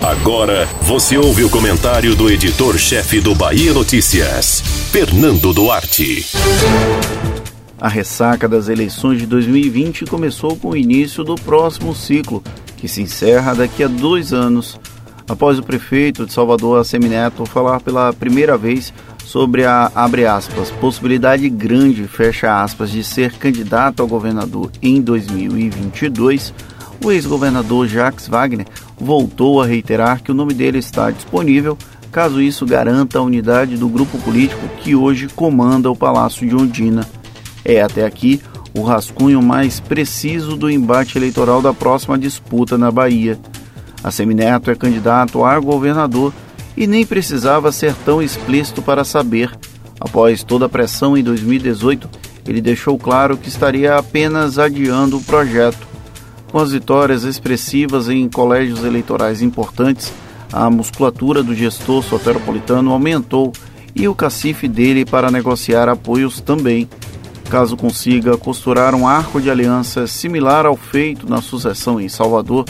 Agora você ouve o comentário do editor-chefe do Bahia Notícias, Fernando Duarte. A ressaca das eleições de 2020 começou com o início do próximo ciclo, que se encerra daqui a dois anos. Após o prefeito de Salvador, Assemineto, falar pela primeira vez sobre a, aspas, possibilidade grande, aspas, de ser candidato ao governador em 2022, o ex-governador Jacques Wagner voltou a reiterar que o nome dele está disponível caso isso garanta a unidade do grupo político que hoje comanda o Palácio de Ondina. É até aqui o rascunho mais preciso do embate eleitoral da próxima disputa na Bahia. A Semineto é candidato a governador e nem precisava ser tão explícito para saber. Após toda a pressão em 2018, ele deixou claro que estaria apenas adiando o projeto. Com as vitórias expressivas em colégios eleitorais importantes, a musculatura do gestor soteropolitano aumentou e o cacife dele para negociar apoios também. Caso consiga costurar um arco de aliança similar ao feito na sucessão em Salvador,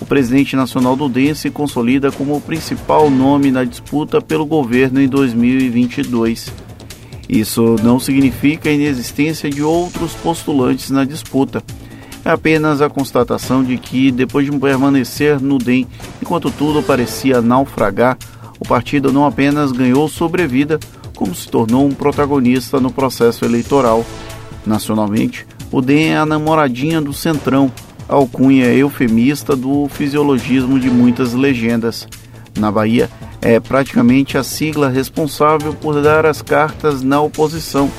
o presidente nacional do DEM se consolida como o principal nome na disputa pelo governo em 2022. Isso não significa a inexistência de outros postulantes na disputa. É apenas a constatação de que, depois de permanecer no DEM enquanto tudo parecia naufragar, o partido não apenas ganhou sobrevida, como se tornou um protagonista no processo eleitoral. Nacionalmente, o DEM é a namoradinha do Centrão, alcunha eufemista do fisiologismo de muitas legendas. Na Bahia, é praticamente a sigla responsável por dar as cartas na oposição,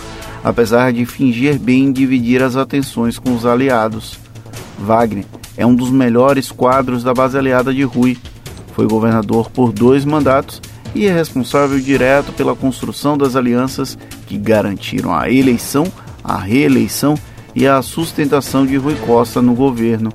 apesar de fingir bem dividir as atenções com os aliados. Wagner é um dos melhores quadros da base aliada de Rui. Foi governador por dois mandatos e é responsável direto pela construção das alianças que garantiram a eleição, a reeleição e a sustentação de Rui Costa no governo.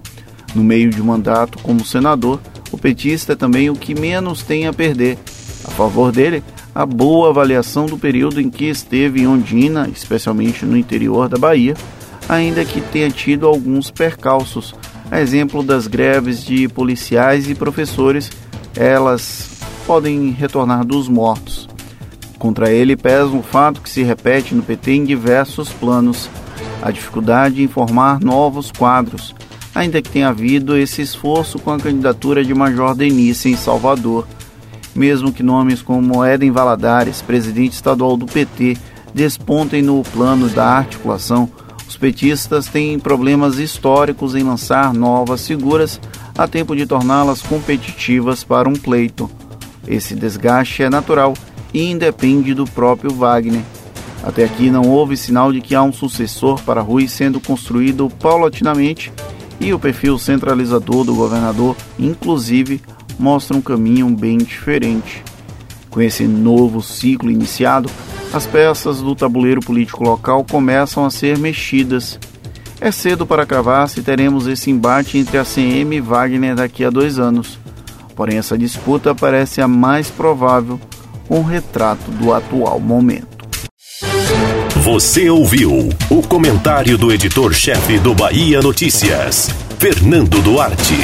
No meio de mandato como senador, o petista é também o que menos tem a perder. A favor dele, a boa avaliação do período em que esteve em Ondina, especialmente no interior da Bahia, ainda que tenha tido alguns percalços, a exemplo das greves de policiais e professores, elas podem retornar dos mortos. Contra ele pesa um fato que se repete no PT em diversos planos a dificuldade em formar novos quadros, ainda que tenha havido esse esforço com a candidatura de Major Denise em Salvador. Mesmo que nomes como Éden Valadares, presidente estadual do PT, despontem no plano da articulação, os petistas têm problemas históricos em lançar novas figuras a tempo de torná-las competitivas para um pleito. Esse desgaste é natural e independe do próprio Wagner. Até aqui não houve sinal de que há um sucessor para Rui sendo construído paulatinamente e o perfil centralizador do governador, inclusive, mostra um caminho bem diferente. Com esse novo ciclo iniciado, as peças do tabuleiro político local começam a ser mexidas. É cedo para cravar se teremos esse embate entre a CM e Wagner daqui a dois anos. Porém, essa disputa parece a mais provável, um retrato do atual momento. Você ouviu o comentário do editor-chefe do Bahia Notícias, Fernando Duarte.